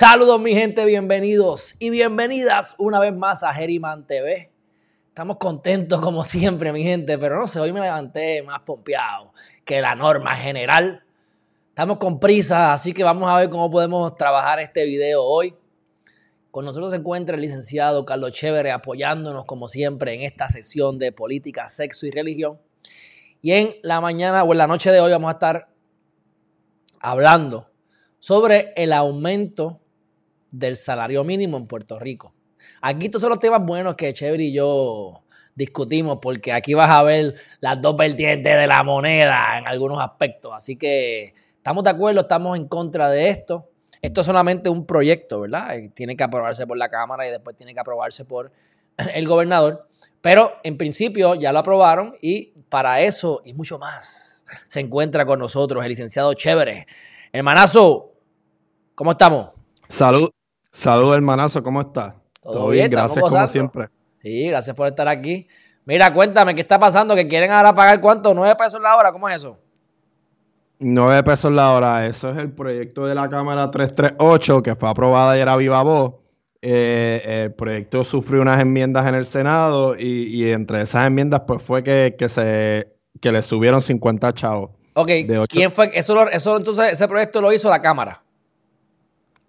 Saludos mi gente, bienvenidos y bienvenidas una vez más a Geriman TV. Estamos contentos como siempre mi gente, pero no sé, hoy me levanté más pompeado que la norma general. Estamos con prisa, así que vamos a ver cómo podemos trabajar este video hoy. Con nosotros se encuentra el licenciado Carlos Chévere apoyándonos como siempre en esta sesión de política, sexo y religión. Y en la mañana o en la noche de hoy vamos a estar hablando sobre el aumento del salario mínimo en Puerto Rico. Aquí estos son los temas buenos que Chévere y yo discutimos, porque aquí vas a ver las dos vertientes de la moneda en algunos aspectos. Así que estamos de acuerdo, estamos en contra de esto. Esto es solamente un proyecto, ¿verdad? Tiene que aprobarse por la Cámara y después tiene que aprobarse por el gobernador. Pero en principio ya lo aprobaron y para eso y mucho más se encuentra con nosotros el licenciado Chévere. Hermanazo, ¿cómo estamos? Salud, Saludos, hermanazo, ¿cómo estás? Todo, bien, gracias como siempre. Sí, gracias por estar aquí. Mira, cuéntame, ¿qué está pasando? ¿Que quieren ahora pagar cuánto? ¿9 pesos la hora? ¿Cómo es eso? 9 pesos la hora, eso es el proyecto de la Cámara 338 que fue aprobada ayer a viva voz. Eh, el proyecto sufrió unas enmiendas en el Senado y, entre esas enmiendas pues fue que, se que le subieron 50 chavos. Ok, ¿quién fue? Eso, eso entonces ese proyecto lo hizo la Cámara.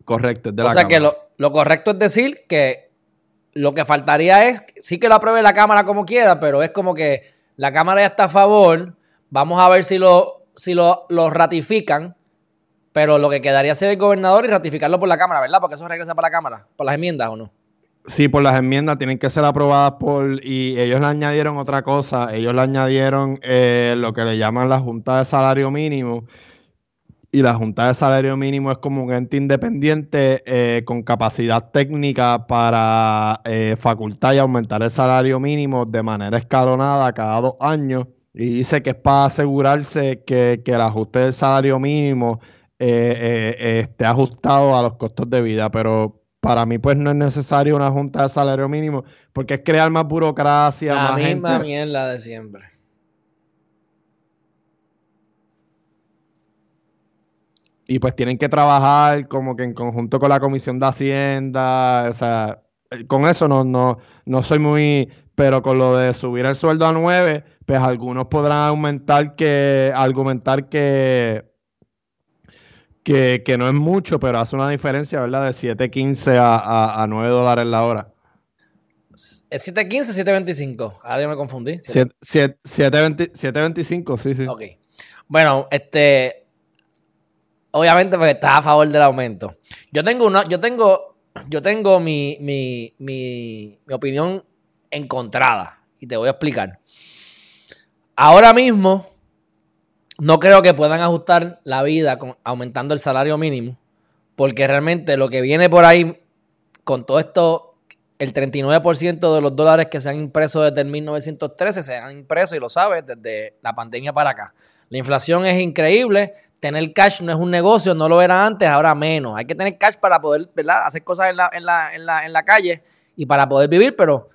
Correcto, de la O sea que lo, correcto es decir que lo que faltaría es, sí que lo apruebe la Cámara como quiera, pero es como que la Cámara ya está a favor, vamos a ver si lo, si lo, ratifican, pero lo que quedaría ser el gobernador y ratificarlo por la Cámara, ¿verdad? Porque eso regresa para la Cámara, por las enmiendas o no. Sí, por las enmiendas tienen que ser aprobadas por, y ellos le añadieron otra cosa, ellos le añadieron eh, lo que le llaman la Junta de Salario Mínimo, y la Junta de Salario Mínimo es como un ente independiente eh, con capacidad técnica para eh, facultar y aumentar el salario mínimo de manera escalonada cada dos años. Y dice que es para asegurarse que, el ajuste del salario mínimo eh, esté ajustado a los costos de vida. Pero para mí, pues no es necesario una Junta de Salario Mínimo porque es crear más burocracia. La misma mierda de siempre. Y pues tienen que trabajar como que en conjunto con la Comisión de Hacienda, o sea, eh, con eso no, no, no soy muy, pero con lo de subir el sueldo a 9, pues algunos podrán aumentar que, argumentar que, que, no es mucho, pero hace una diferencia, ¿verdad? De 7.15 a, a, 9 dólares la hora. ¿Es 7.15 o 7.25? Ahora ya me confundí. 7.25, sí, sí. Ok. Bueno, este, obviamente porque a favor del aumento. Yo tengo una, yo tengo, yo tengo mi, mi, mi, mi opinión encontrada y te voy a explicar. Ahora mismo no creo que puedan ajustar la vida con, aumentando el salario mínimo, porque realmente lo que viene por ahí con todo esto, el 39% de los dólares que se han impreso desde el 1913 se han impreso y lo sabes desde la pandemia para acá. La inflación es increíble. Tener cash no es un negocio, no lo era antes, ahora menos. Hay que tener cash para poder ¿verdad? hacer cosas en la, en, la, en, la, en la calle y para poder vivir, pero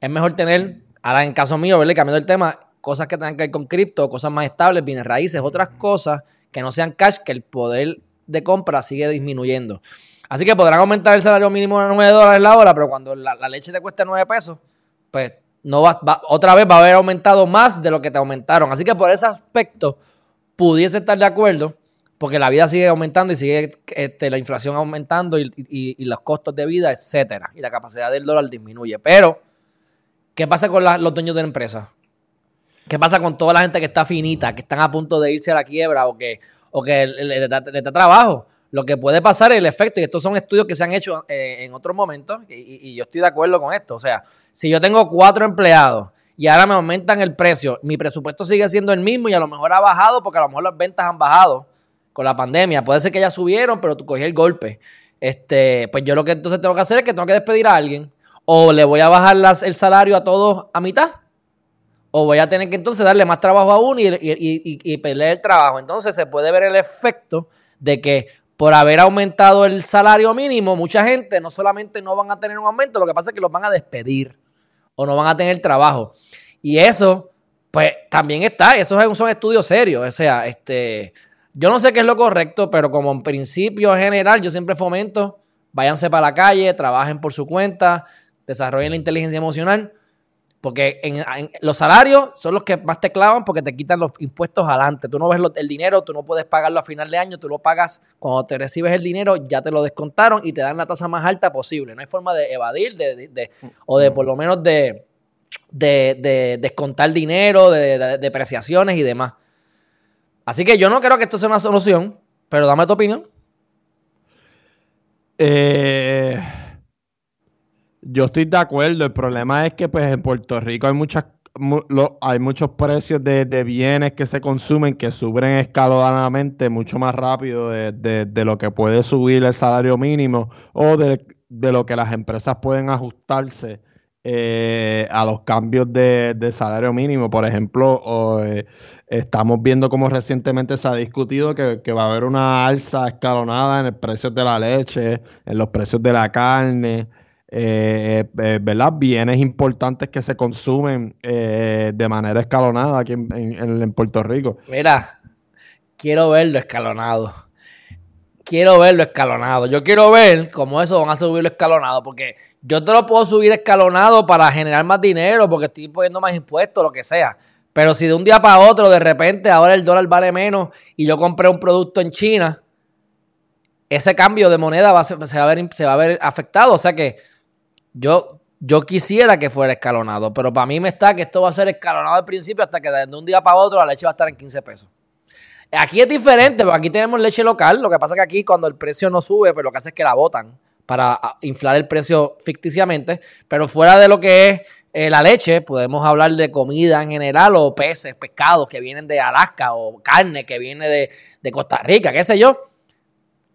es mejor tener, ahora en caso mío, ¿verdad? cambiando el tema, cosas que tengan que ver con cripto, cosas más estables, bienes raíces, otras cosas que no sean cash, que el poder de compra sigue disminuyendo. Así que podrán aumentar el salario mínimo a 9 dólares la hora, pero cuando la, leche te cueste 9 pesos, pues no va, otra vez va a haber aumentado más de lo que te aumentaron. Así que por ese aspecto pudiese estar de acuerdo, porque la vida sigue aumentando y sigue este, la inflación aumentando y, los costos de vida, etcétera. Y la capacidad del dólar disminuye. Pero, ¿qué pasa con los dueños de la empresa? ¿Qué pasa con toda la gente que está finita, que están a punto de irse a la quiebra o que, o que le da trabajo? Lo que puede pasar es el efecto, y estos son estudios que se han hecho eh, en otros momentos, y, yo estoy de acuerdo con esto. O sea, si yo tengo cuatro empleados y ahora me aumentan el precio, mi presupuesto sigue siendo el mismo y a lo mejor ha bajado porque a lo mejor las ventas han bajado con la pandemia. Puede ser que ya subieron, pero tú cogí el golpe. Este, pues yo lo que entonces tengo que hacer es que tengo que despedir a alguien. O le voy a bajar el salario a todos a mitad. O voy a tener que entonces darle más trabajo a uno y, y perder el trabajo. Entonces se puede ver el efecto de que por haber aumentado el salario mínimo, mucha gente no solamente no van a tener un aumento, lo que pasa es que los van a despedir o no van a tener trabajo. Y eso, pues también está, esos son estudios serios. O sea, este, yo no sé qué es lo correcto, pero como en principio general, yo siempre fomento váyanse para la calle, trabajen por su cuenta, desarrollen la inteligencia emocional, porque en, los salarios son los que más te clavan porque te quitan los impuestos adelante. Tú no ves el dinero, tú no puedes pagarlo a final de año, tú lo pagas cuando te recibes el dinero, ya te lo descontaron y te dan la tasa más alta posible. No hay forma de evadir de, o de por lo menos de, de descontar dinero, de, depreciaciones y demás. Así que yo no creo que esto sea una solución, pero dame tu opinión. Eh, yo estoy de acuerdo. El problema es que pues en Puerto Rico hay muchas hay muchos precios de, bienes que se consumen que suben escalonadamente mucho más rápido de, lo que puede subir el salario mínimo o de, lo que las empresas pueden ajustarse eh, a los cambios de, salario mínimo. Por ejemplo, eh, estamos viendo como recientemente se ha discutido que, va a haber una alza escalonada en el precio de la leche, en los precios de la carne. Eh, ¿verdad? Bienes importantes que se consumen de manera escalonada aquí en, en, Puerto Rico. Mira, quiero verlo escalonado. Quiero verlo escalonado. Yo quiero ver cómo eso van a subirlo escalonado, porque yo te lo puedo subir escalonado para generar más dinero porque estoy poniendo más impuestos, lo que sea. Pero si de un día para otro, de repente, ahora el dólar vale menos y yo compré un producto en China, ese cambio de moneda se, va a ver, se va a ver afectado. O sea que yo, yo quisiera que fuera escalonado, pero para mí me está que esto va a ser escalonado al principio hasta que de un día para otro la leche va a estar en 15 pesos. Aquí es diferente, porque aquí tenemos leche local. Lo que pasa es que aquí cuando el precio no sube, pues lo que hace es que la botan para inflar el precio ficticiamente, pero fuera de lo que es eh, la leche, podemos hablar de comida en general o peces, pescados que vienen de Alaska o carne que viene de, Costa Rica, qué sé yo.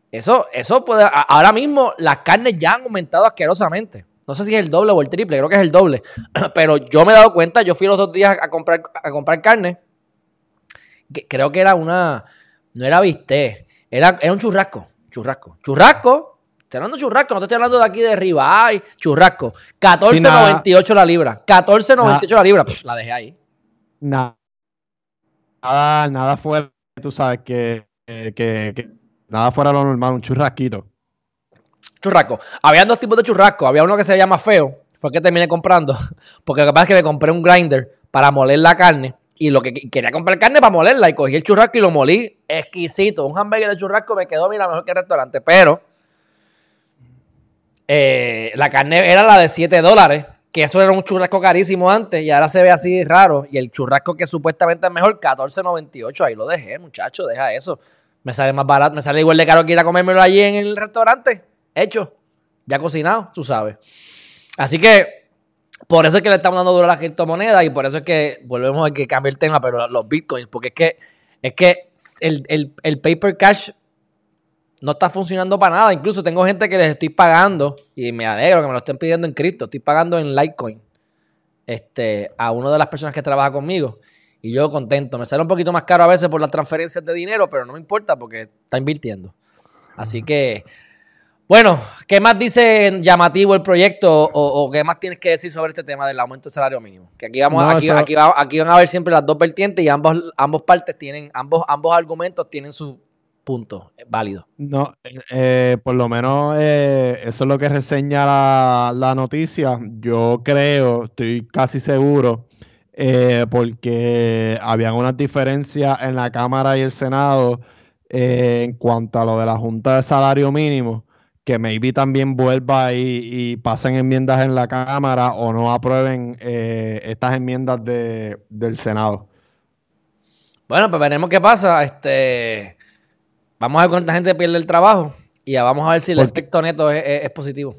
Eso, eso puede, ahora mismo las carnes ya han aumentado asquerosamente. No sé si es el doble o el triple, creo que es el doble. Pero yo me he dado cuenta, yo fui los dos días a comprar, a comprar carne. creo que era una, no era bistec, era, era un churrasco, churrasco. Churrasco, Estoy hablando de churrasco, no te estoy hablando de aquí de ribeye, churrasco. 14.98 la libra. 14.98 la libra. la dejé ahí. Nada, nada, nada fuera, tú sabes, que, que, nada fuera lo normal, un churrasquito. Churrasco. Había dos tipos de churrasco. Había uno que se llama feo, fue el que terminé comprando. Porque lo que pasa es que me compré un grinder para moler la carne. Y lo que quería comprar carne para molerla. Y cogí el churrasco y lo molí exquisito. Un hamburger de churrasco me quedó, mira, mejor que el restaurante. Pero eh, la carne era la de 7 dólares, que eso era un churrasco carísimo antes y ahora se ve así raro. Y el churrasco que supuestamente es mejor, 14.98. Ahí lo dejé, muchacho, deja eso. Me sale más barato, me sale igual de caro que ir a comérmelo allí en el restaurante. Hecho, ya cocinado, tú sabes. Así que por eso es que le estamos dando duro a la criptomoneda y por eso es que volvemos a que cambiar el tema, pero los bitcoins, porque es que, es que el, el paper cash no está funcionando para nada. Incluso tengo gente que les estoy pagando y me alegro que me lo estén pidiendo en cripto. Estoy pagando en Litecoin este, a una de las personas que trabaja conmigo. Y yo contento. Me sale un poquito más caro a veces por las transferencias de dinero, pero no me importa porque está invirtiendo. Así que, bueno, ¿qué más dice llamativo el proyecto o, qué más tienes que decir sobre este tema del aumento del salario mínimo? Que aquí vamos, aquí, aquí, aquí, van a ver siempre las dos vertientes y ambos, ambos partes tienen, ambos, ambos argumentos tienen su punto, válido. No, eh, por lo menos eh, eso es lo que reseña la, noticia. Yo creo, estoy casi seguro, eh, porque habían unas diferencias en la Cámara y el Senado en cuanto a lo de la Junta de Salario Mínimo, que maybe también vuelva y, y pasen enmiendas en la Cámara o no aprueben estas enmiendas de, del Senado. Bueno, pues veremos qué pasa. Este Vamos a ver cuánta gente pierde el trabajo y ya vamos a ver si el efecto neto es, positivo.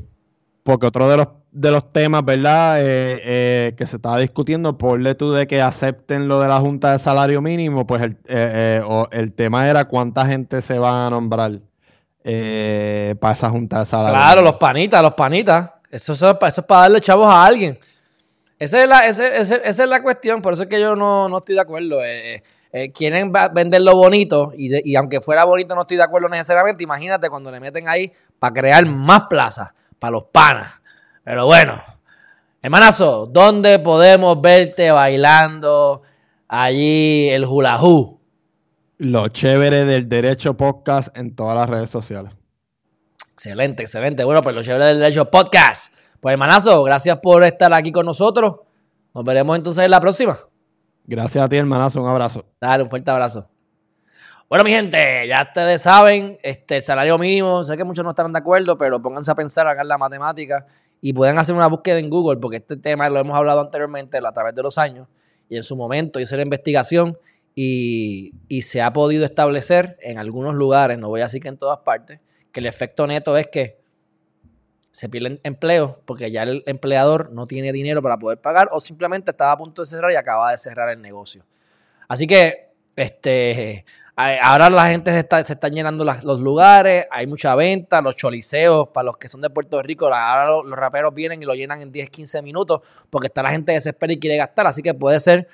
Porque otro de los, de los temas, ¿verdad? Eh, eh, que se estaba discutiendo, por tú de que acepten lo de la Junta de Salario Mínimo, pues el, eh, el tema era cuánta gente se va a nombrar para esa Junta de Claro, los panitas, los panitas. Eso, eso, es para darle chavos a alguien. Esa es la, esa, es la cuestión, por eso es que yo no, no estoy de acuerdo. Eh, quieren vender lo bonito y, aunque fuera bonito no estoy de acuerdo necesariamente, imagínate cuando le meten ahí para crear más plazas para los panas. Pero bueno, hermanazo, ¿dónde podemos verte bailando allí el hula Lo chévere del Derecho Podcast en todas las redes sociales. Excelente, excelente. Bueno, pues lo chévere del hecho podcast. Pues hermanazo, gracias por estar aquí con nosotros. Nos veremos entonces en la próxima. Gracias a ti, hermanazo. Un abrazo. Dale, un fuerte abrazo. Bueno, mi gente, ya ustedes saben, este, el salario mínimo, sé que muchos no estarán de acuerdo, pero pónganse a pensar, hagan la matemática y pueden hacer una búsqueda en Google, porque este tema lo hemos hablado anteriormente a través de los años y en su momento hice la investigación y, se ha podido establecer en algunos lugares, no voy a decir que en todas partes, que el efecto neto es que se pierden empleos porque ya el empleador no tiene dinero para poder pagar o simplemente estaba a punto de cerrar y acaba de cerrar el negocio. Así que este, ahora la gente se está, se están llenando los lugares, hay mucha venta, los choliseos, para los que son de Puerto Rico, ahora los, raperos vienen y lo llenan en 10, 15 minutos porque está la gente desesperada y quiere gastar, así que puede ser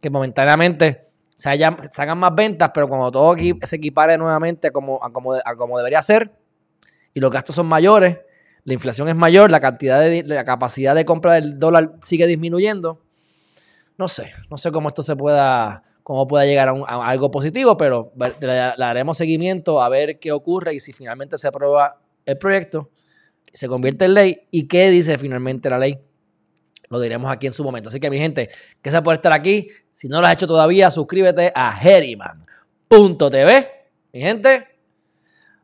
que momentáneamente se, hagan más ventas, pero cuando todo se equipare nuevamente como, a como, como debería ser y los gastos son mayores, la inflación es mayor, la cantidad de la capacidad de compra del dólar sigue disminuyendo. No sé, no sé cómo esto se pueda, cómo pueda llegar a, algo positivo, pero le, daremos seguimiento a ver qué ocurre y si finalmente se aprueba el proyecto, se convierte en ley y qué dice finalmente la ley. Lo diremos aquí en su momento. Así que mi gente, que se por estar aquí. Si no lo has hecho todavía, suscríbete a Heriman.tv. Mi gente,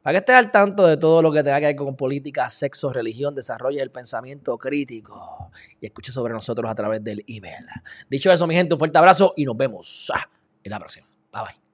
para que estés al tanto de todo lo que tenga que ver con política, sexo, religión, desarrollo el pensamiento crítico y escuche sobre nosotros a través del email. Dicho eso, mi gente, un fuerte abrazo y nos vemos en la próxima. Bye bye.